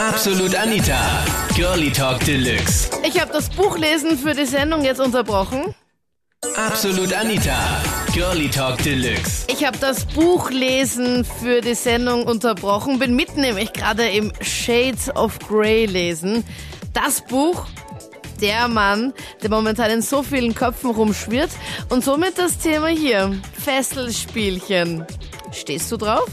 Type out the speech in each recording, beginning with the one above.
Absolut Anita. Girlie Talk Deluxe. Ich habe das Buchlesen für die Sendung jetzt unterbrochen. Absolut Anita. Girlie Talk Deluxe. Ich habe das Buchlesen für die Sendung unterbrochen. Bin mitten nämlich gerade im Shades of Grey lesen. Das Buch, der Mann, der momentan in so vielen Köpfen rumschwirrt. Und somit das Thema hier. Fesselspielchen. Stehst du drauf?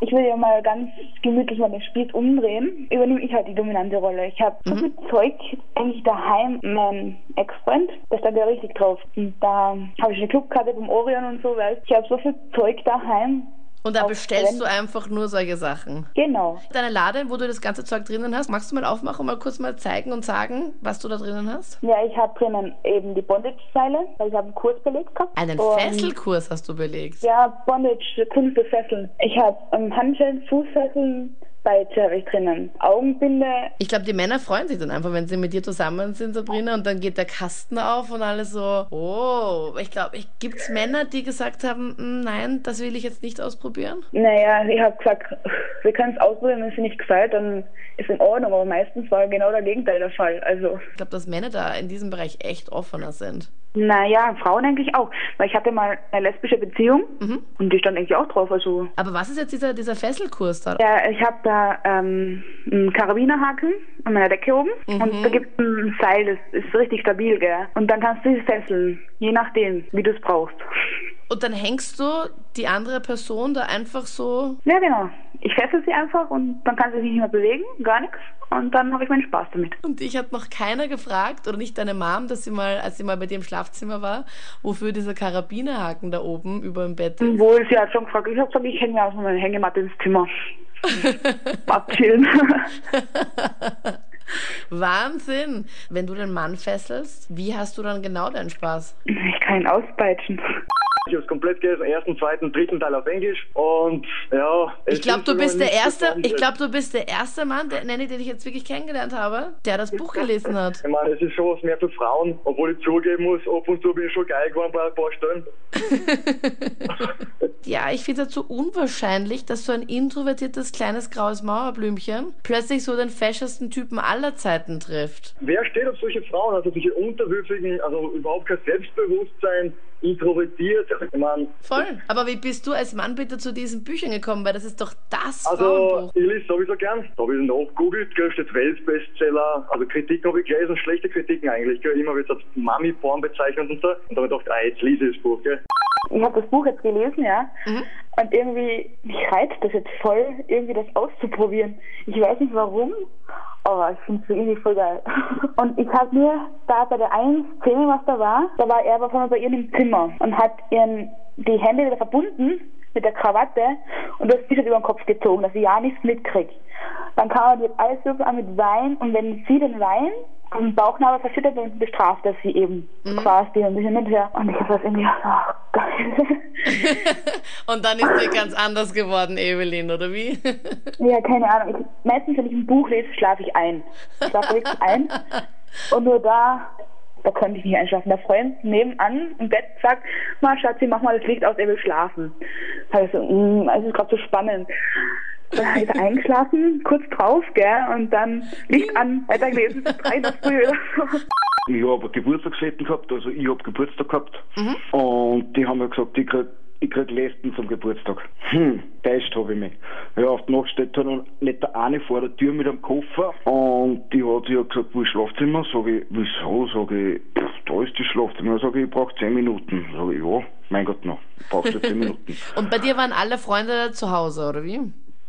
Ich will ja mal ganz gemütlich mal den Spieß umdrehen. Übernehme ich halt die dominante Rolle. Ich habe so viel Zeug eigentlich daheim. Mein Ex-Freund, der stand ja richtig drauf. Und da habe ich eine Clubkarte vom Orion und so, weißt Ich habe so viel Zeug daheim. Und da bestellst du einfach nur solche Sachen. Genau. Deine Lade, wo du das ganze Zeug drinnen hast, magst du mal aufmachen und mal kurz mal zeigen und sagen, was du da drinnen hast? Ja, ich habe drinnen eben die Bondage-Seile, weil ich habe einen Kurs belegt gehabt. Einen Und- Fesselkurs hast du belegt. Ja, Bondage, Kunst des Fesseln. Ich habe ähm, Handschellen, Fußfesseln, Beize habe ich drinnen. Augenbinde, Ich glaube, die Männer freuen sich dann einfach, wenn sie mit dir zusammen sind, Sabrina, und dann geht der Kasten auf und alle so, oh, ich glaube, ich, gibt's Männer, die gesagt haben, "Mm, nein, das will ich jetzt nicht ausprobieren? Naja, ich habe gesagt, wir können es ausprobieren, wenn es dir nicht gefällt, dann ist in Ordnung, aber meistens war genau der Gegenteil der Fall. Also, Ich glaube, dass Männer da in diesem Bereich echt offener sind. Naja, Frauen eigentlich auch. Weil ich hatte mal eine lesbische Beziehung und die stand eigentlich auch drauf. Also, Aber was ist jetzt dieser, dieser Fesselkurs da? ja, ich habe da ähm, einen Karabinerhaken an meiner Decke oben und da gibt es ein Seil, das ist richtig stabil, gell? Und dann kannst du sie fesseln, je nachdem, wie du es brauchst. Und dann hängst du die andere Person da einfach so Ja, genau. Ich fessel sie einfach und dann kann sie sich nicht mehr bewegen, gar nichts. Und dann habe ich meinen Spaß damit. Und dich hat noch keiner gefragt, oder nicht deine Mom, dass sie mal, als sie mal bei dir im Schlafzimmer war, wofür dieser Karabinerhaken da oben über dem Bett ist. Wohl, sie hat schon gefragt. Ich habe gesagt, ich hänge mir aus meiner Hängematte ins Zimmer. Abchillen. Wahnsinn! Wenn du den Mann fesselst, wie hast du dann genau deinen Spaß? ich kann ihn auspeitschen. Ich habe es komplett gelesen, ersten, zweiten, dritten Teil auf Englisch und ja. Ich glaube, du bist der erste, ich glaube, du bist der erste Mann, der, nenne ich, den ich jetzt wirklich kennengelernt habe, der das Buch gelesen hat. Ich meine, es ist schon was mehr für Frauen, obwohl ich zugeben muss, ab und zu bin ich schon geil geworden bei ein paar Stellen. Ja, ich finde es so unwahrscheinlich, dass so ein introvertiertes kleines graues Mauerblümchen plötzlich so den feschesten Typen aller Zeiten trifft. Wer steht auf solche Frauen, also solche unterwürfigen, also überhaupt kein Selbstbewusstsein, introvertiert? Ich meine, Voll. Aber wie bist du als Mann bitte zu diesen Büchern gekommen? Weil das ist doch das also Frauenbuch. ich lese sowieso gern. Da habe ich nachgegoogelt, gell, steht Weltbestseller. Also Kritiken habe ich gelesen, schlechte Kritiken eigentlich, gell, immer wird als Mami-Porn bezeichnet und so. Und da habe ich gedacht, ah, jetzt lese ich das Buch, gell. Ich habe das Buch jetzt gelesen, ja. Und irgendwie, mich reizt das jetzt voll, irgendwie das auszuprobieren. Ich weiß nicht warum, aber ich finde es irgendwie voll geil. Und ich habe mir da bei der einen Szene, was da war, da war er aber von bei ihr im Zimmer und hat ihren die Hände wieder verbunden mit der Krawatte und das T-Shirt über den Kopf gezogen, dass sie ja nichts mitkriegt. Dann kam er alles so an mit Wein und wenn sie den Wein am Bauchnabel verschüttet, dann bestraft er sie eben quasi ein bisschen mit her. Und ich habe das irgendwie, geil. Und dann ist dir ganz anders geworden, Evelyn, oder wie? Ja, keine Ahnung. Ich, meistens, wenn ich ein Buch lese, schlafe ich ein. Ich schlafe wirklich ein. Und nur da, da könnte ich nicht einschlafen. Der Freund nebenan im Bett sagt, mal Schatzi, mach mal das Licht aus, er will schlafen. Da ich so, mm, es ist gerade so spannend. Dann habe ich eingeschlafen, kurz drauf, gell, und dann Licht an, weitergelesen, bis drei in der Früh oder so. Ich habe Geburtstagsfetten gehabt, also ich habe Geburtstag gehabt. Und die haben mir gesagt, ich krieg, ich krieg Lesben zum Geburtstag. Hm, täuscht habe ich mich. Ja, auf die Nacht steht da noch nicht der eine vor der Tür mit einem Koffer. Und die hat ja gesagt, wo ist Schlafzimmer? Sag ich, wieso? Sag ich, da ist das Schlafzimmer. Sag ich, ich brauche zehn Minuten. Sag ich, ja, mein Gott noch, brauchst du zehn Minuten. Und bei dir waren alle Freunde zu Hause, oder wie?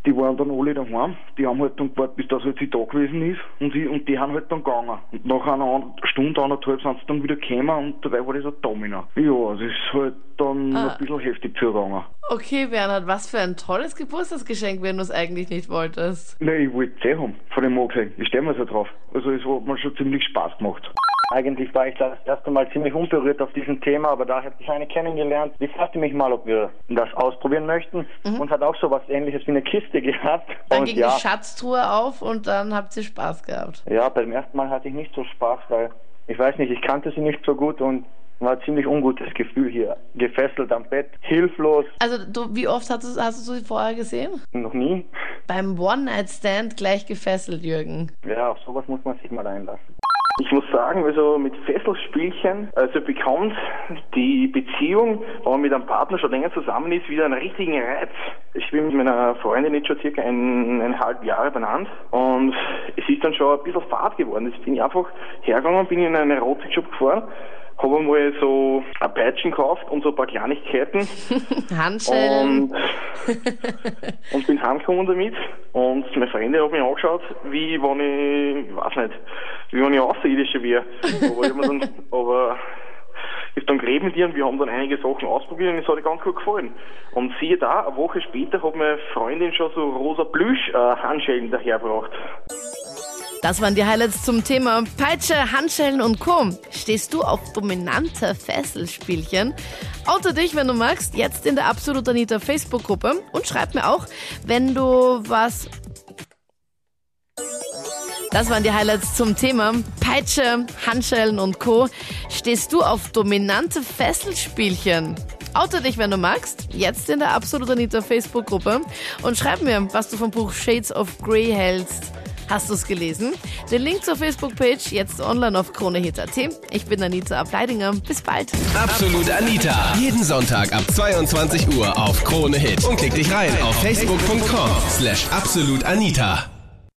Die waren dann alle daheim, die haben halt dann gewartet, bis das halt sie da gewesen ist und, ich, und die haben halt dann gegangen. Und nach einer Stunde, anderthalb sind sie dann wieder gekommen und dabei war das ein Domino. Ja, es ist halt dann Ah. ein bisschen heftig zugegangen. Okay, Bernhard, was für ein tolles Geburtstagsgeschenk, wenn du es eigentlich nicht wolltest. Nein, ich wollte es eh haben, von dem gesehen. Ich stehe mir so drauf. Also es hat mir schon ziemlich Spaß gemacht. Eigentlich war ich das erste Mal ziemlich unberührt auf diesem Thema, aber da habe ich eine kennengelernt, die fragte mich mal, ob wir das ausprobieren möchten und hat auch so was ähnliches wie eine Kiste gehabt. Dann und ging ja, die Schatztruhe auf und dann habt ihr Spaß gehabt. ja, beim ersten Mal hatte ich nicht so Spaß, weil ich weiß nicht, ich kannte sie nicht so gut und War ein ziemlich ungutes Gefühl hier. Gefesselt am Bett, hilflos. Also du, wie oft hast du, hast du sie vorher gesehen? Noch nie. Beim One-Night-Stand gleich gefesselt, Jürgen. Ja, auf sowas muss man sich mal einlassen. Ich muss sagen, also mit Fesselspielchen, also bekommt die Beziehung, wenn man mit einem Partner schon länger zusammen ist, wieder einen richtigen Reiz. Ich bin mit meiner Freundin jetzt schon circa ein, eineinhalb Jahre benannt und es ist dann schon ein bisschen Fahrt geworden. Jetzt bin ich einfach hergegangen, bin in einen Erotikshop gefahren, habe einmal so ein Peitschen gekauft und so ein paar Kleinigkeiten Handschellen. und, und bin heimgekommen damit und meine Freunde haben mich angeschaut, wie wenn ich, ich weiß nicht, wie wenn ich Außerirdischer wäre. Aber ich hab mir dann, aber ist dann geredet mit ihr und wir haben dann einige Sachen ausprobiert und es hat ihr ganz gut gefallen. Und siehe da, eine Woche später hat meine Freundin schon so rosa Plüsch-Handschellen dahergebracht. Das waren die Highlights zum Thema Peitsche, Handschellen und Co. Stehst du auf dominante Fesselspielchen? Oute dich, wenn du magst, jetzt in der Absolut Anita Facebook-Gruppe und schreib mir auch, wenn du was das waren die Highlights zum Thema Peitsche, Handschellen und Co. Stehst du auf dominante Fesselspielchen? Oute dich, wenn du magst, jetzt in der Absolut Anita Facebook-Gruppe und schreib mir, was du vom Buch Shades of Grey hältst. Hast du es gelesen? Den Link zur Facebook-Page jetzt online auf KroneHit.at. Ich bin Anita Ableidinger. Bis bald. Absolut Anita. Jeden Sonntag ab 22 Uhr auf Krone Hit. Und klick dich rein auf facebook.com slash absolutanita.